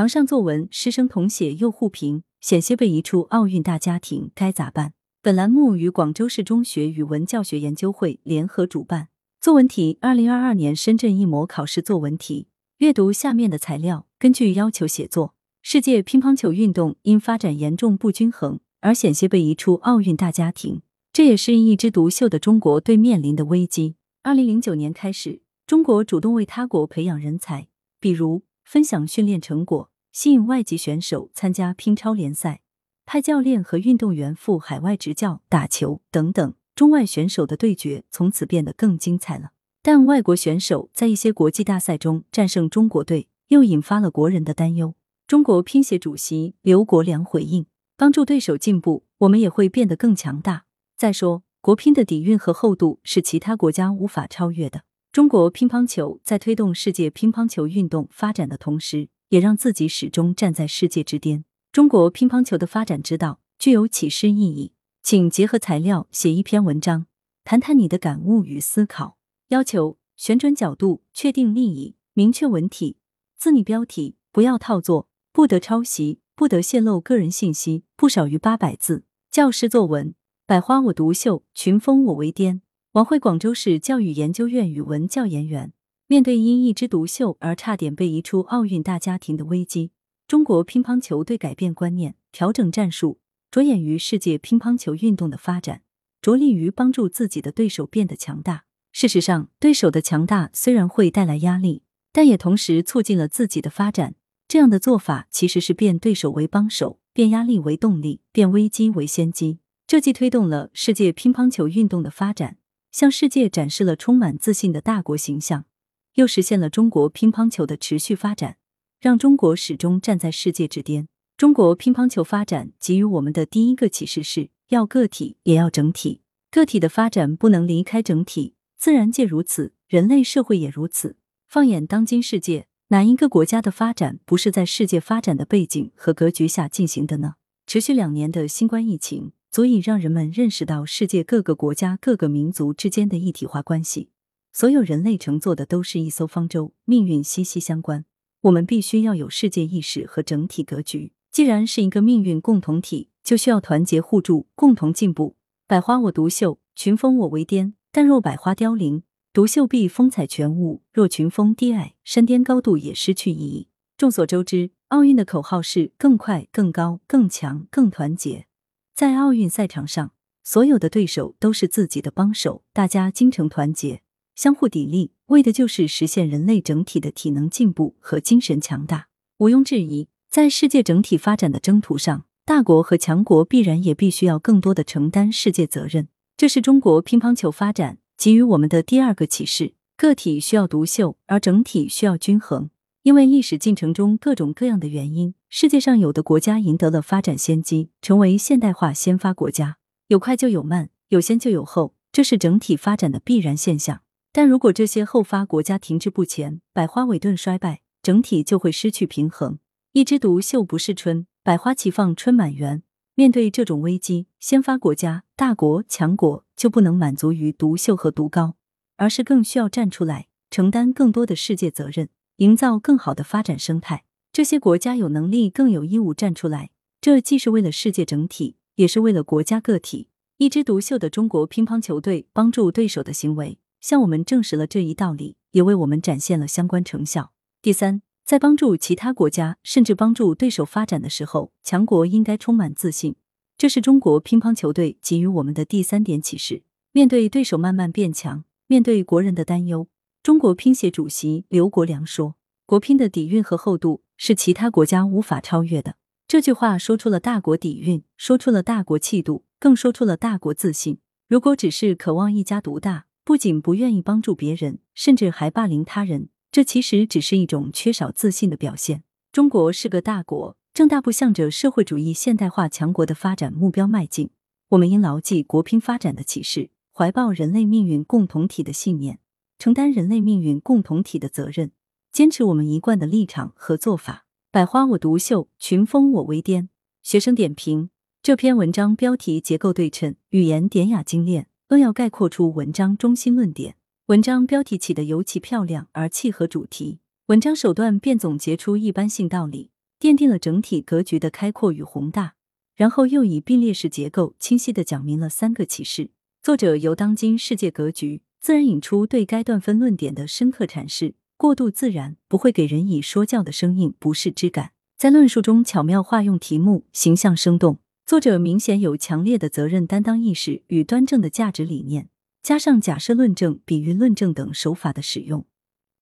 堂上作文，师生同写又互评，险些被移出奥运大家庭，该咋办？本栏目与广州市中学语文教学研究会联合主办。作文题：二零二二年深圳一模考试作文题。阅读下面的材料，根据要求写作。世界乒乓球运动因发展严重不均衡而险些被移出奥运大家庭，这也是一枝独秀的中国队面临的危机。二零零九年开始，中国主动为他国培养人才，比如。分享训练成果，吸引外籍选手参加乒超联赛，派教练和运动员赴海外执教打球等等，中外选手的对决从此变得更精彩了。但外国选手在一些国际大赛中战胜中国队，又引发了国人的担忧。中国乒协主席刘国梁回应：“帮助对手进步，我们也会变得更强大。再说，国乒的底蕴和厚度是其他国家无法超越的。”中国乒乓球在推动世界乒乓球运动发展的同时，也让自己始终站在世界之巅。中国乒乓球的发展之道具有启示意义，请结合材料写一篇文章，谈谈你的感悟与思考。要求：旋转角度，确定立意，明确文体，自拟标题，不要套作，不得抄袭，不得泄露个人信息，不少于八百字。教师作文：百花我独秀，群峰我为巅。王慧，广州市教育研究院语文教研员。面对因一枝独秀而差点被移出奥运大家庭的危机，中国乒乓球队改变观念、调整战术，着眼于世界乒乓球运动的发展，着力于帮助自己的对手变得强大。事实上，对手的强大虽然会带来压力，但也同时促进了自己的发展。这样的做法其实是变对手为帮手，变压力为动力，变危机为先机。这既推动了世界乒乓球运动的发展。向世界展示了充满自信的大国形象，又实现了中国乒乓球的持续发展，让中国始终站在世界之巅。中国乒乓球发展给予我们的第一个启示是要个体也要整体，个体的发展不能离开整体，自然界如此，人类社会也如此。放眼当今世界，哪一个国家的发展不是在世界发展的背景和格局下进行的呢？持续两年的新冠疫情。足以让人们认识到世界各个国家、各个民族之间的一体化关系。所有人类乘坐的都是一艘方舟，命运息息相关。我们必须要有世界意识和整体格局。既然是一个命运共同体，就需要团结互助，共同进步。百花我独秀，群峰我为巅。但若百花凋零，独秀必风采全无；若群峰低矮，山巅高度也失去意义。众所周知，奥运的口号是更快、更高、更强、更团结。在奥运赛场上，所有的对手都是自己的帮手，大家精诚团结，相互砥砺，为的就是实现人类整体的体能进步和精神强大。毋庸置疑，在世界整体发展的征途上，大国和强国必然也必须要更多的承担世界责任。这是中国乒乓球发展给予我们的第二个启示：个体需要独秀，而整体需要均衡。因为历史进程中各种各样的原因，世界上有的国家赢得了发展先机，成为现代化先发国家。有快就有慢，有先就有后，这是整体发展的必然现象。但如果这些后发国家停滞不前，百花委顿衰败，整体就会失去平衡。一枝独秀不是春，百花齐放春满园。面对这种危机，先发国家、大国、强国就不能满足于独秀和独高，而是更需要站出来，承担更多的世界责任。营造更好的发展生态，这些国家有能力，更有义务站出来。这既是为了世界整体，也是为了国家个体。一枝独秀的中国乒乓球队帮助对手的行为，向我们证实了这一道理，也为我们展现了相关成效。第三，在帮助其他国家，甚至帮助对手发展的时候，强国应该充满自信。这是中国乒乓球队给予我们的第三点启示。面对对手慢慢变强，面对国人的担忧。中国乒协主席刘国梁说：“国乒的底蕴和厚度是其他国家无法超越的。”这句话说出了大国底蕴，说出了大国气度，更说出了大国自信。如果只是渴望一家独大，不仅不愿意帮助别人，甚至还霸凌他人，这其实只是一种缺少自信的表现。中国是个大国，正大步向着社会主义现代化强国的发展目标迈进。我们应牢记国乒发展的启示，怀抱人类命运共同体的信念。承担人类命运共同体的责任，坚持我们一贯的立场和做法。百花我独秀，群峰我为巅。学生点评：这篇文章标题结构对称，语言典雅精炼，扼要概括出文章中心论点。文章标题起得尤其漂亮，而契合主题。文章首段便总结出一般性道理：奠定了整体格局的开阔与宏大。然后又以并列式结构清晰地讲明了三个启示。作者由当今世界格局自然引出对该段分论点的深刻阐释，过度自然，不会给人以说教的生硬不适之感。在论述中巧妙化用题目，形象生动。作者明显有强烈的责任担当意识与端正的价值理念，加上假设论证、比喻论证等手法的使用，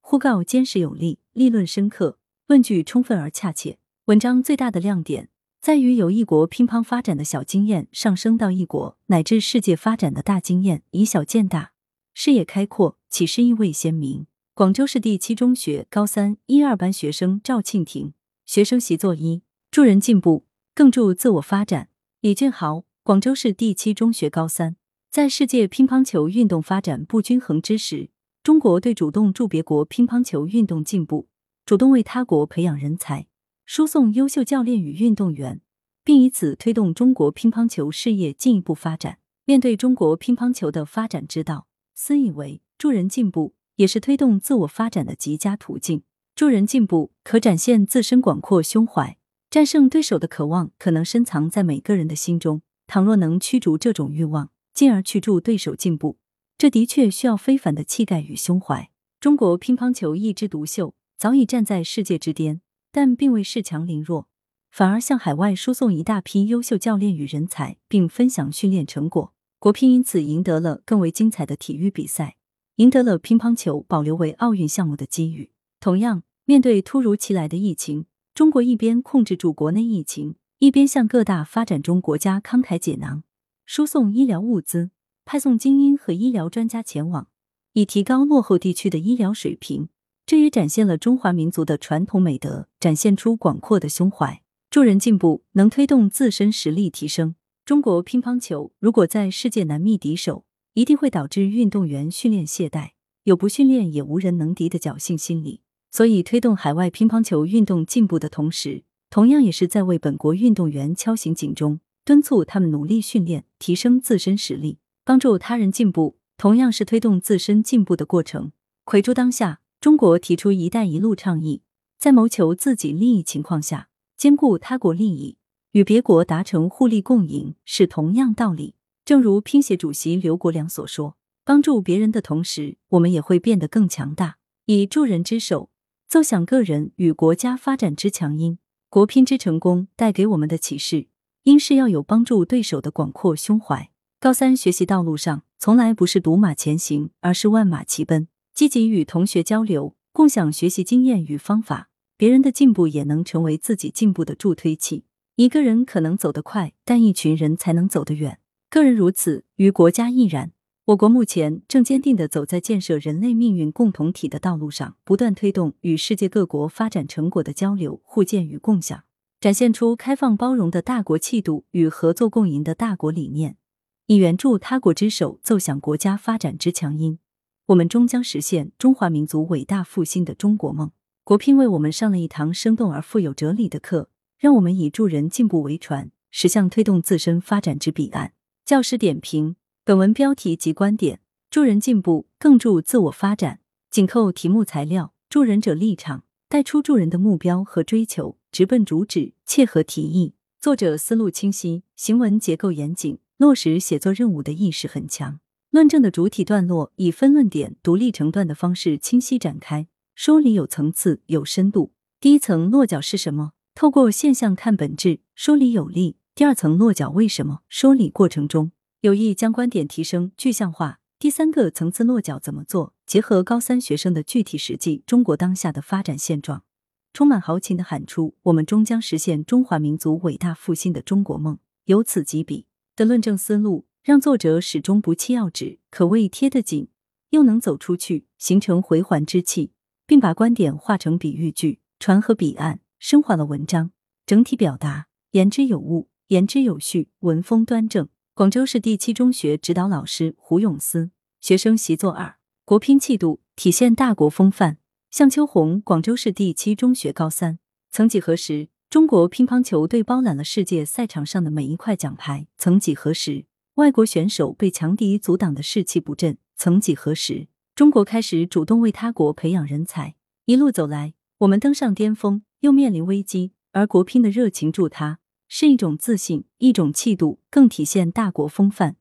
呼告坚实有力，立论深刻，论据充分而恰切。文章最大的亮点。在于由一国乒乓发展的小经验上升到一国乃至世界发展的大经验，以小见大，视野开阔，启示意味鲜明。广州市第七中学高三一二班学生赵庆婷，学生习作一：助人进步，更助自我发展。李俊豪，广州市第七中学高三，在世界乒乓球运动发展不均衡之时，中国队主动助别国乒乓球运动进步，主动为他国培养人才。输送优秀教练与运动员，并以此推动中国乒乓球事业进一步发展。面对中国乒乓球的发展之道，私以为助人进步也是推动自我发展的极佳途径。助人进步可展现自身广阔胸怀，战胜对手的渴望可能深藏在每个人的心中。倘若能驱逐这种欲望，进而去助对手进步，这的确需要非凡的气概与胸怀。中国乒乓球一枝独秀，早已站在世界之巅。但并未恃强凌弱，反而向海外输送一大批优秀教练与人才，并分享训练成果。国乒因此赢得了更为精彩的体育比赛，赢得了乒乓球保留为奥运项目的机遇。同样，面对突如其来的疫情，中国一边控制住国内疫情，一边向各大发展中国家慷慨解囊，输送医疗物资，派送精英和医疗专家前往，以提高落后地区的医疗水平。这也展现了中华民族的传统美德，展现出广阔的胸怀。助人进步，能推动自身实力提升。中国乒乓球如果在世界难觅敌手，一定会导致运动员训练懈怠，有不训练也无人能敌的侥幸心理。所以，推动海外乒乓球运动进步的同时，同样也是在为本国运动员敲醒警钟，敦促他们努力训练，提升自身实力，帮助他人进步，同样是推动自身进步的过程。魁诸当下。中国提出“一带一路”倡议，在谋求自己利益情况下，兼顾他国利益，与别国达成互利共赢，是同样道理。正如乒协主席刘国梁所说：“帮助别人的同时，我们也会变得更强大。以助人之手，奏响个人与国家发展之强音。国乒之成功带给我们的启示，应是要有帮助对手的广阔胸怀。高三学习道路上，从来不是独马前行，而是万马齐奔。”积极与同学交流，共享学习经验与方法，别人的进步也能成为自己进步的助推器。一个人可能走得快，但一群人才能走得远。个人如此，于国家亦然。我国目前正坚定地走在建设人类命运共同体的道路上，不断推动与世界各国发展成果的交流、互鉴与共享，展现出开放包容的大国气度与合作共赢的大国理念，以援助他国之手，奏响国家发展之强音。我们终将实现中华民族伟大复兴的中国梦。国乒为我们上了一堂生动而富有哲理的课，让我们以助人进步为船，驶向推动自身发展之彼岸。教师点评：本文标题及观点：助人进步，更助自我发展。紧扣题目材料，助人者立场，带出助人的目标和追求，直奔主旨，切合题意。作者思路清晰，行文结构严谨，落实写作任务的意识很强。论证的主体段落以分论点独立成段的方式清晰展开，说理有层次、有深度。第一层落脚是什么？透过现象看本质，说理有力。第二层落脚为什么？说理过程中有意将观点提升具象化。第三个层次落脚怎么做？结合高三学生的具体实际，中国当下的发展现状，充满豪情的喊出：我们终将实现中华民族伟大复兴的中国梦。由此及彼的论证思路。让作者始终不弃要旨，可谓贴得紧，又能走出去，形成回环之气，并把观点化成比喻句，传和彼岸，升华了文章整体表达，言之有物，言之有序，文风端正。广州市第七中学指导老师胡永思，学生习作二，国乒气度体现大国风范。向秋红，广州市第七中学高三。曾几何时，中国乒乓球队包揽了世界赛场上的每一块奖牌。曾几何时。外国选手被强敌阻挡的士气不振，曾几何时，中国开始主动为他国培养人才。一路走来，我们登上巅峰，又面临危机。而国乒的热情助他，是一种自信，一种气度，更体现大国风范，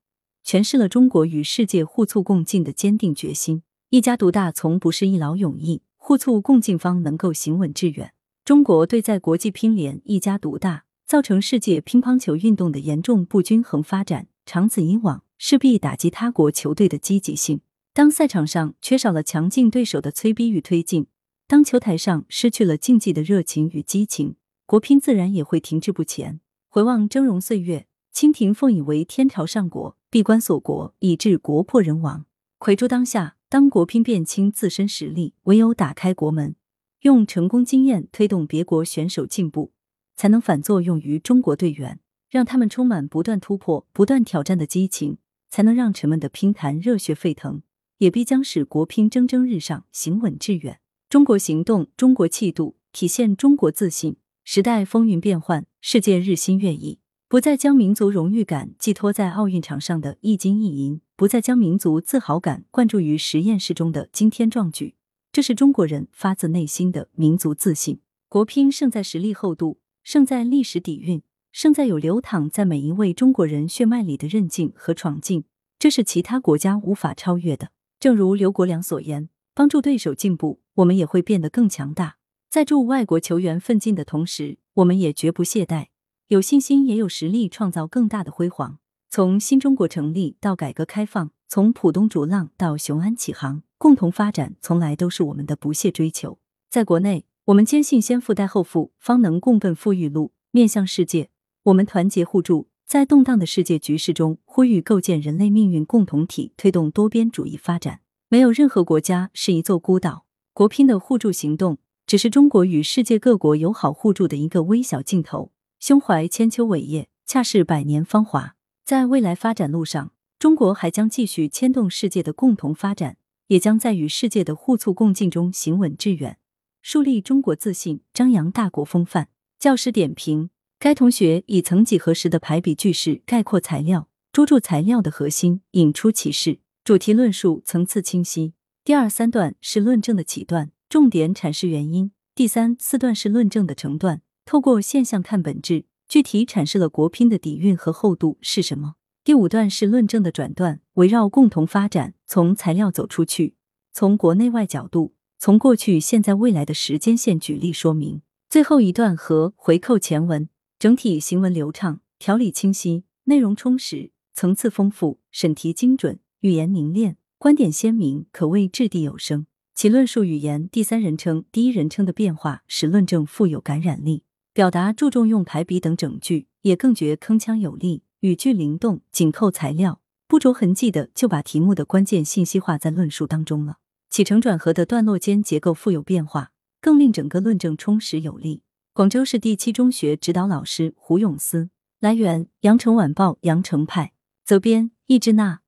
诠释了中国与世界互促共进的坚定决心。一家独大从不是一劳永逸，互促共进方能够行稳致远。中国队在国际乒联一家独大，造成世界乒乓球运动的严重不均衡发展，长此以往势必打击他国球队的积极性。当赛场上缺少了强劲对手的催逼与推进，当球台上失去了竞技的热情与激情，国乒自然也会停滞不前。回望峥嵘岁月，清廷奉以为天朝上国，闭关锁国，以致国破人亡。魁诸当下。当国乒辨清自身实力，唯有打开国门，用成功经验推动别国选手进步，才能反作用于中国队员，让他们充满不断突破、不断挑战的激情，才能让沉闷的乒坛热血沸腾，也必将使国乒蒸蒸日上，行稳致远。中国行动，中国气度，体现中国自信。时代风云变幻，世界日新月异。不再将民族荣誉感寄托在奥运场上的一金一银，不再将民族自豪感灌注于实验室中的惊天壮举，这是中国人发自内心的民族自信。国乒胜在实力厚度，胜在历史底蕴，胜在有流淌在每一位中国人血脉里的韧劲和闯劲，这是其他国家无法超越的。正如刘国梁所言：“帮助对手进步，我们也会变得更强大。”在助外国球员奋进的同时，我们也绝不懈怠。有信心，也有实力，创造更大的辉煌。从新中国成立到改革开放，从浦东逐浪到雄安起航，共同发展从来都是我们的不懈追求。在国内，我们坚信先富带后富，方能共奔富裕路；面向世界，我们团结互助，在动荡的世界局势中，呼吁构建人类命运共同体，推动多边主义发展。没有任何国家是一座孤岛，国拼的互助行动，只是中国与世界各国友好互助的一个微小镜头。胸怀千秋伟业，恰是百年芳华。在未来发展路上，中国还将继续牵动世界的共同发展，也将在与世界的互促共进中行稳致远，树立中国自信，张扬大国风范。教师点评：该同学以曾几何时的排比句式概括材料，捉住材料的核心，引出启示。主题论述层次清晰。第二三段是论证的起段，重点阐释原因；第三四段是论证的成段。透过现象看本质，具体阐释了国乒的底蕴和厚度是什么。第五段是论证的转段，围绕共同发展，从材料走出去，从国内外角度，从过去、现在、未来的时间线举例说明。最后一段和回扣前文，整体行文流畅，条理清晰，内容充实，层次丰富，审题精准，语言凝练，观点鲜明，可谓掷地有声。其论述语言第三人称、第一人称的变化，使论证富有感染力。表达注重用排比等整句，也更觉铿锵有力，语句灵动，紧扣材料，不着痕迹的就把题目的关键信息化在论述当中了。起承转合的段落间结构富有变化，更令整个论证充实有力。广州市第七中学指导老师胡永思。来源：羊城晚报羊城派。责编：易之娜。